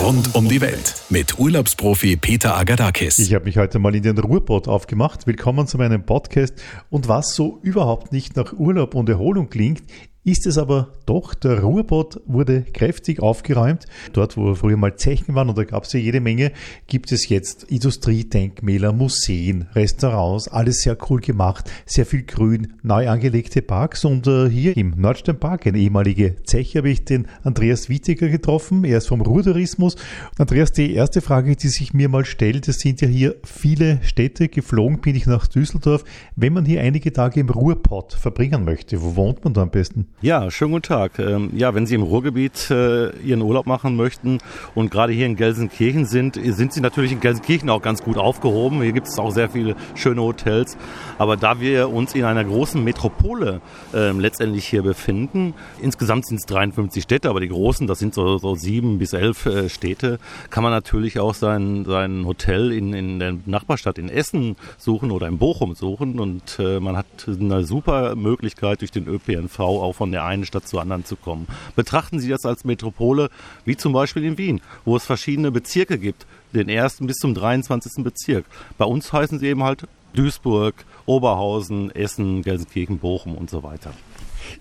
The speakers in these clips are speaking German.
rund um die Welt mit Urlaubsprofi Peter Agadakis. Ich habe mich heute mal in den Ruhrpott aufgemacht. Willkommen zu meinem Podcast. Und was so überhaupt nicht nach Urlaub und Erholung klingt, ist es aber doch. Der Ruhrbott wurde kräftig aufgeräumt. Dort, wo früher mal Zechen waren, und da gab es ja jede Menge, gibt es jetzt Industriedenkmäler, Museen, Restaurants, alles sehr cool gemacht, sehr viel Grün, neu angelegte Parks. Und äh, hier im Nordsternpark, eine ehemalige Zeche, habe ich den Andreas Wittiger getroffen. Er ist vom Ruhrtourismus. Andreas, die erste Frage, die sich mir mal stellt, es sind ja hier viele Städte. Geflogen bin ich nach Düsseldorf. Wenn man hier einige Tage im Ruhrpott verbringen möchte, wo wohnt man da am besten? Ja, schönen guten Tag. Ähm, ja, wenn Sie im Ruhrgebiet äh, Ihren Urlaub machen möchten und gerade hier in Gelsenkirchen sind, sind Sie natürlich in Gelsenkirchen auch ganz gut aufgehoben. Hier gibt es auch sehr viele schöne Hotels. Aber da wir uns in einer großen Metropole äh, letztendlich hier befinden, insgesamt sind es 53 Städte, aber die großen, das sind so, so sieben bis elf äh, Städte, kann man natürlich auch sein, sein Hotel in, in der Nachbarstadt in Essen suchen oder in Bochum suchen. Und äh, man hat eine super Möglichkeit durch den ÖPNV auch von der einen Stadt zur anderen zu kommen. Betrachten Sie das als Metropole, wie zum Beispiel in Wien, wo es verschiedene Bezirke gibt, den ersten bis zum 23. Bezirk. Bei uns heißen sie eben halt Duisburg, Oberhausen, Essen, Gelsenkirchen, Bochum und so weiter.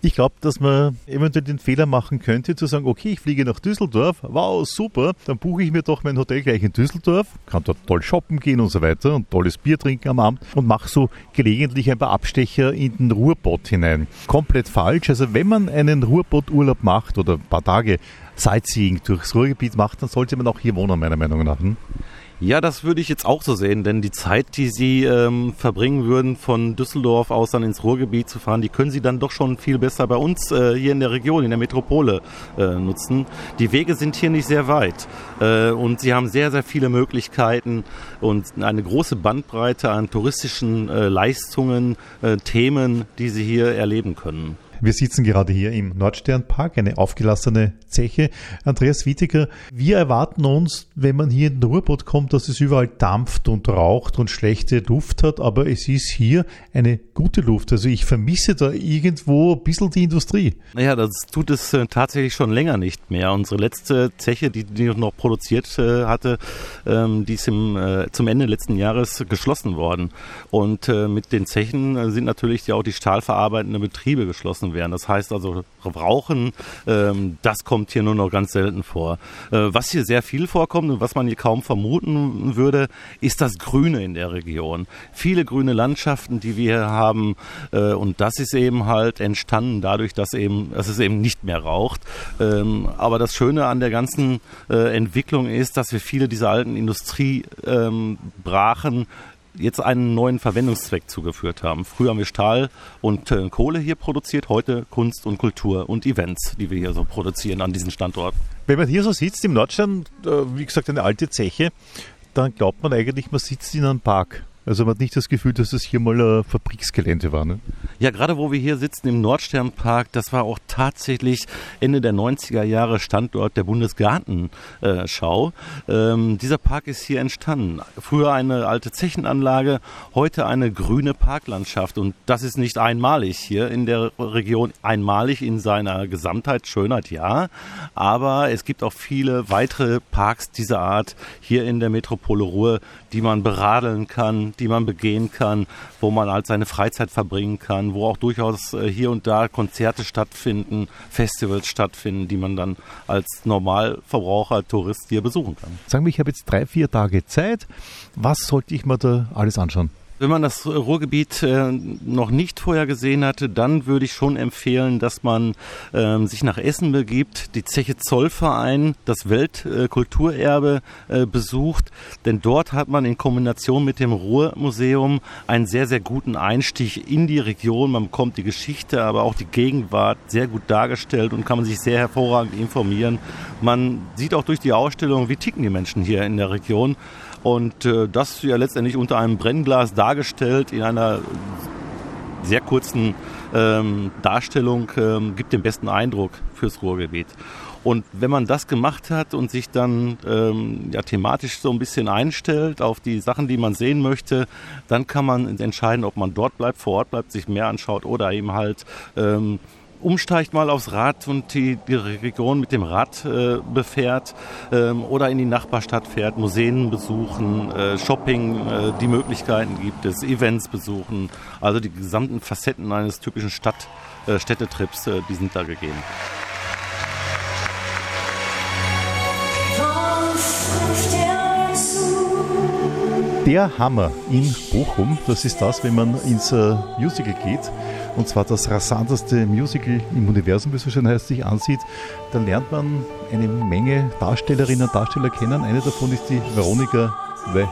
Ich glaube, dass man eventuell den Fehler machen könnte, zu sagen, okay, ich fliege nach Düsseldorf, wow, super, dann buche ich mir doch mein Hotel gleich in Düsseldorf, kann dort toll shoppen gehen und so weiter und tolles Bier trinken am Abend und mache so gelegentlich ein paar Abstecher in den Ruhrbott hinein. Komplett falsch. Also wenn man einen Ruhrbott-Urlaub macht oder ein paar Tage Sightseeing durchs Ruhrgebiet macht, dann sollte man auch hier wohnen, meiner Meinung nach. Hm? Ja, das würde ich jetzt auch so sehen, denn die Zeit, die Sie ähm, verbringen würden, von Düsseldorf aus dann ins Ruhrgebiet zu fahren, die können Sie dann doch schon viel besser bei uns äh, hier in der Region, in der Metropole äh, nutzen. Die Wege sind hier nicht sehr weit äh, und Sie haben sehr, sehr viele Möglichkeiten und eine große Bandbreite an touristischen äh, Leistungen, äh, Themen, die Sie hier erleben können. Wir sitzen gerade hier im Nordsternpark, eine aufgelassene Zeche. Andreas Wittiger, wir erwarten uns, wenn man hier in den Ruhrboot kommt, dass es überall dampft und raucht und schlechte Luft hat, aber es ist hier eine gute Luft. Also ich vermisse da irgendwo ein bisschen die Industrie. Naja, das tut es äh, tatsächlich schon länger nicht mehr. Unsere letzte Zeche, die, die noch produziert äh, hatte, ähm, die ist im, äh, zum Ende letzten Jahres geschlossen worden. Und mit den Zechen sind natürlich auch die stahlverarbeitenden Betriebe geschlossen gegessen werden. Das heißt also, Rauchen, ähm, das kommt hier nur noch ganz selten vor. Äh, was hier sehr viel vorkommt und was man hier kaum vermuten würde, ist das Grüne in der Region. Viele grüne Landschaften, die wir hier haben, äh, und das ist eben halt entstanden dadurch, dass eben, dass es eben nicht mehr raucht. Ähm, aber das Schöne an der ganzen äh, Entwicklung ist, dass wir viele dieser alten Industriebrachen ähm, jetzt einen neuen Verwendungszweck zugeführt haben. Früher haben wir Stahl und äh, Kohle hier produziert, heute Kunst und Kultur und Events, die wir hier so produzieren an diesen Standort. Wenn man hier so sitzt im Nordstern, äh, wie gesagt eine alte Zeche, dann glaubt man eigentlich, man sitzt in einem Park. Also man hat nicht das Gefühl, dass das hier mal ein Fabriksgelände war. Ne? Ja, gerade wo wir hier sitzen im Nordsternpark, das war auch tatsächlich Ende der 90er Jahre Standort der Bundesgartenschau. Ähm, dieser Park ist hier entstanden. Früher eine alte Zechenanlage, heute eine grüne Parklandschaft. Und das ist nicht einmalig hier in der Region, einmalig in seiner Gesamtheit, Schönheit ja. Aber es gibt auch viele weitere Parks dieser Art hier in der Metropole Ruhr, die man beradeln kann, die man begehen kann, wo man halt seine Freizeit verbringen kann, wo auch durchaus äh, hier und da Konzerte stattfinden, Festivals stattfinden, die man dann als Normalverbraucher, Tourist hier besuchen kann. Sagen wir, ich habe jetzt drei, vier Tage Zeit. Was sollte ich mir da alles anschauen? Wenn man das Ruhrgebiet äh, noch nicht vorher gesehen hatte, dann würde ich schon empfehlen, dass man ähm, sich nach Essen begibt, die Zeche Zollverein, das Weltkulturerbe äh, besucht, denn dort hat man in Kombination mit dem Ruhrmuseum einen sehr, sehr guten Einstieg in die Region. Man bekommt die Geschichte, aber auch die Gegenwart sehr gut dargestellt und kann man sich sehr hervorragend informieren. Man sieht auch durch die Ausstellung, wie ticken die Menschen hier in der Region. Und äh, das ja letztendlich unter einem Brennglas dargestellt in einer sehr kurzen ähm, Darstellung ähm, gibt den besten Eindruck fürs Ruhrgebiet. Und wenn man das gemacht hat und sich dann ähm, ja, thematisch so ein bisschen einstellt auf die Sachen, die man sehen möchte, dann kann man entscheiden, ob man dort bleibt, vor Ort bleibt, sich mehr anschaut oder eben halt ähm, umsteigt mal aufs Rad und die, die Region mit dem Rad äh, befährt ähm, oder in die Nachbarstadt fährt, Museen besuchen, äh, Shopping, äh, die Möglichkeiten gibt es, Events besuchen, also die gesamten Facetten eines typischen Stadt, äh, Städtetrips, äh, die sind da gegeben. Der Hammer in Bochum, das ist das, wenn man ins äh, Musical geht und zwar das rasanteste Musical im Universum, wie es so schön heißt, sich ansieht, dann lernt man eine Menge Darstellerinnen und Darsteller kennen. Eine davon ist die Veronika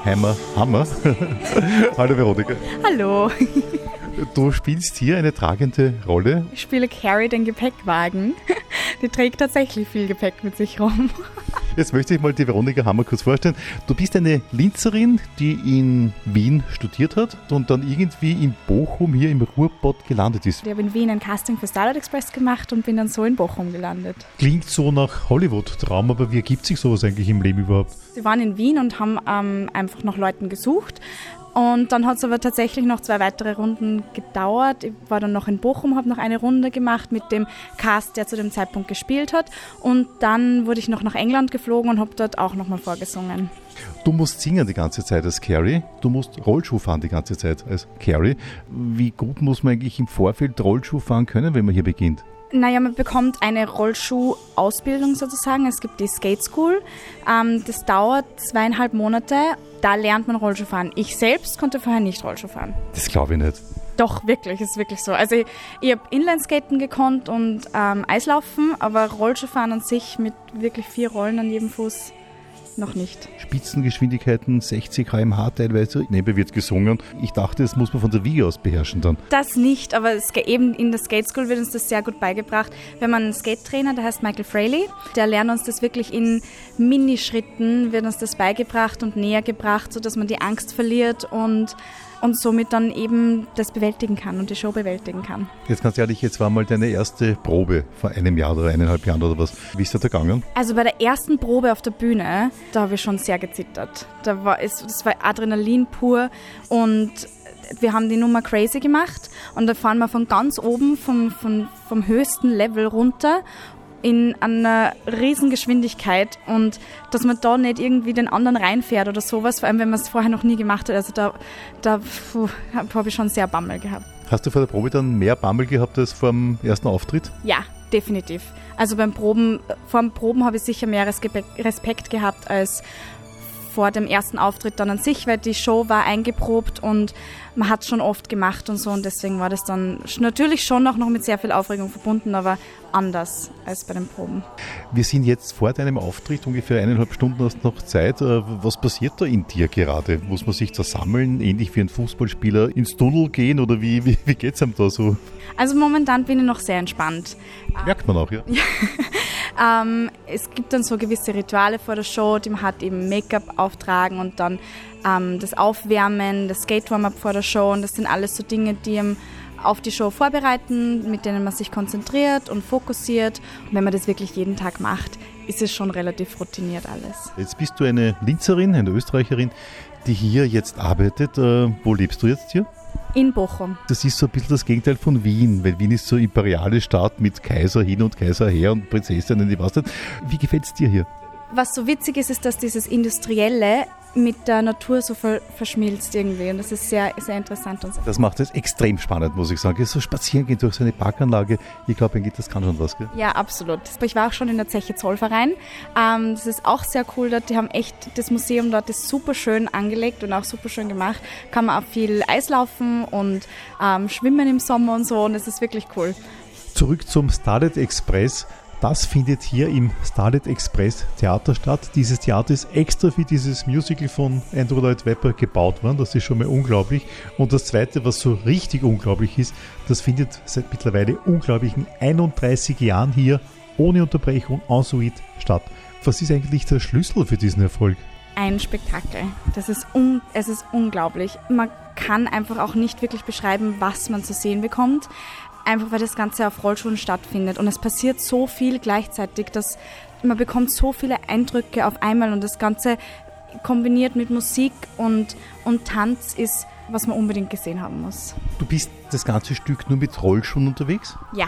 Hammer Hammer. Hallo Veronika. Hallo. Du spielst hier eine tragende Rolle. Ich spiele Carrie, den Gepäckwagen. Die trägt tatsächlich viel Gepäck mit sich rum. Jetzt möchte ich mal die Veronika Hammer kurz vorstellen. Du bist eine Linzerin, die in Wien studiert hat und dann irgendwie in Bochum hier im Ruhrpott gelandet ist. Ich habe in Wien ein Casting für Starlight Express gemacht und bin dann so in Bochum gelandet. Klingt so nach Hollywood-Traum, aber wie ergibt sich sowas eigentlich im Leben überhaupt? Sie waren in Wien und haben ähm, einfach nach Leuten gesucht. Und dann hat es aber tatsächlich noch zwei weitere Runden gedauert. Ich war dann noch in Bochum, habe noch eine Runde gemacht mit dem Cast, der zu dem Zeitpunkt gespielt hat. Und dann wurde ich noch nach England geflogen und habe dort auch nochmal vorgesungen. Du musst singen die ganze Zeit als Carrie. Du musst Rollschuh fahren die ganze Zeit als Carrie. Wie gut muss man eigentlich im Vorfeld Rollschuh fahren können, wenn man hier beginnt? Naja, man bekommt eine Rollschuhausbildung sozusagen. Es gibt die Skate School. Ähm, das dauert zweieinhalb Monate. Da lernt man Rollschuh fahren. Ich selbst konnte vorher nicht Rollschuh fahren. Das glaube ich nicht. Doch, wirklich, ist wirklich so. Also ich, ich habe Inlineskaten gekonnt und ähm, Eislaufen, aber Rollschuhfahren an sich mit wirklich vier Rollen an jedem Fuß noch nicht. Spitzengeschwindigkeiten, 60 km/h teilweise. Nebenbei wird gesungen. Ich dachte, das muss man von der Wiege aus beherrschen dann. Das nicht, aber es, eben in der Skate School wird uns das sehr gut beigebracht. Wir haben einen Skate-Trainer, der heißt Michael Fraley. Der lernt uns das wirklich in Minischritten, wird uns das beigebracht und näher gebracht, sodass man die Angst verliert und und somit dann eben das bewältigen kann und die Show bewältigen kann. Jetzt ganz ehrlich, jetzt war mal deine erste Probe vor einem Jahr oder eineinhalb Jahren oder was. Wie ist das da gegangen? Also bei der ersten Probe auf der Bühne, da habe ich schon sehr gezittert. Da war es, das war Adrenalin pur und wir haben die Nummer crazy gemacht und da fahren wir von ganz oben vom, vom, vom höchsten Level runter in einer Riesengeschwindigkeit und dass man da nicht irgendwie den anderen reinfährt oder sowas, vor allem wenn man es vorher noch nie gemacht hat. Also da, da habe ich schon sehr Bammel gehabt. Hast du vor der Probe dann mehr Bammel gehabt als vor dem ersten Auftritt? Ja, definitiv. Also beim Proben, vor dem Proben habe ich sicher mehr Respekt gehabt als vor dem ersten Auftritt dann an sich, weil die Show war eingeprobt und man hat es schon oft gemacht und so und deswegen war das dann natürlich schon auch noch mit sehr viel Aufregung verbunden, aber anders als bei den Proben. Wir sind jetzt vor deinem Auftritt, ungefähr eineinhalb Stunden hast du noch Zeit. Äh, was passiert da in dir gerade? Muss man sich da sammeln, ähnlich wie ein Fußballspieler ins Tunnel gehen oder wie, wie, wie geht es einem da so? Also momentan bin ich noch sehr entspannt. Merkt man auch, ja. ähm, es gibt dann so gewisse Rituale vor der Show, die man hat eben Make-up auftragen und dann ähm, das Aufwärmen, das Skate-Warm-Up vor der Show und das sind alles so Dinge, die einem auf die Show vorbereiten, mit denen man sich konzentriert und fokussiert. Und wenn man das wirklich jeden Tag macht, ist es schon relativ routiniert alles. Jetzt bist du eine Linzerin, eine Österreicherin, die hier jetzt arbeitet. Äh, wo lebst du jetzt hier? In Bochum. Das ist so ein bisschen das Gegenteil von Wien, weil Wien ist so imperiale Stadt mit Kaiser hin und Kaiser her und Prinzessinnen, weiß nicht. Wie gefällt es dir hier? Was so witzig ist, ist, dass dieses Industrielle mit der Natur so verschmilzt irgendwie. Und das ist sehr, sehr interessant. Und. Das macht es extrem spannend, muss ich sagen. So spazieren gehen durch so eine Parkanlage, ich glaube, das kann schon was. Gell? Ja, absolut. Ich war auch schon in der Zeche Zollverein. Ähm, das ist auch sehr cool dort. Die haben echt, das Museum dort ist super schön angelegt und auch super schön gemacht. Kann man auch viel Eislaufen und ähm, schwimmen im Sommer und so. Und es ist wirklich cool. Zurück zum Starlet Express. Das findet hier im Starlet Express Theater statt. Dieses Theater ist extra für dieses Musical von Andrew Lloyd Webber gebaut worden. Das ist schon mal unglaublich. Und das zweite, was so richtig unglaublich ist, das findet seit mittlerweile unglaublichen 31 Jahren hier ohne Unterbrechung en suite statt. Was ist eigentlich der Schlüssel für diesen Erfolg? Ein Spektakel. Das ist un es ist unglaublich. Man kann einfach auch nicht wirklich beschreiben, was man zu sehen bekommt einfach weil das Ganze auf Rollschuhen stattfindet. Und es passiert so viel gleichzeitig, dass man bekommt so viele Eindrücke auf einmal und das Ganze kombiniert mit Musik und, und Tanz ist, was man unbedingt gesehen haben muss. Du bist das ganze Stück nur mit Rollschuhen unterwegs? Ja.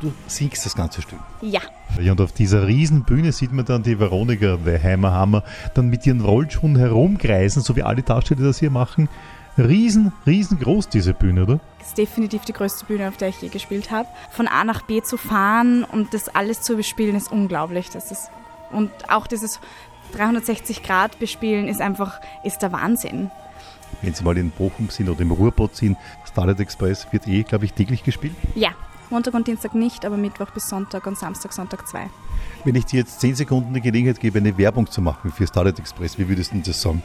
Du singst das ganze Stück. Ja. Ja, und auf dieser riesen Bühne sieht man dann die Veronika The Hammerhammer dann mit ihren Rollschuhen herumkreisen, so wie alle Darsteller das hier machen. Riesen, riesengroß diese Bühne, oder? Das ist definitiv die größte Bühne, auf der ich je gespielt habe. Von A nach B zu fahren und das alles zu bespielen, ist unglaublich. Das ist, und auch dieses 360 Grad bespielen ist einfach, ist der Wahnsinn. Wenn Sie mal in Bochum sind oder im Ruhrpott sind, Starlight Express wird eh, glaube ich, täglich gespielt. Ja, Montag und Dienstag nicht, aber Mittwoch bis Sonntag und Samstag, Sonntag zwei. Wenn ich dir jetzt 10 Sekunden die Gelegenheit gebe, eine Werbung zu machen für Starlight Express, wie würdest du das sagen?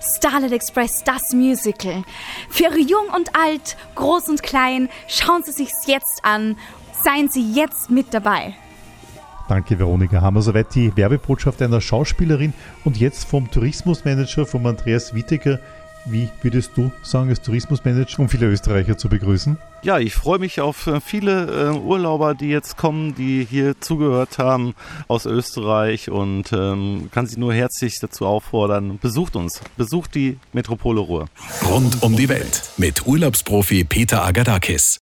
Starlight Express, das Musical. Für jung und alt, groß und klein, schauen Sie sich's jetzt an. Seien Sie jetzt mit dabei. Danke, Veronika Hammer. Soweit die Werbebotschaft einer Schauspielerin und jetzt vom Tourismusmanager, vom Andreas Wittecker. Wie würdest du sagen, als Tourismusmanager, um viele Österreicher zu begrüßen? Ja, ich freue mich auf äh, viele äh, Urlauber, die jetzt kommen, die hier zugehört haben aus Österreich und ähm, kann Sie nur herzlich dazu auffordern, besucht uns, besucht die Metropole Ruhr. Rund um die Welt mit Urlaubsprofi Peter Agadakis.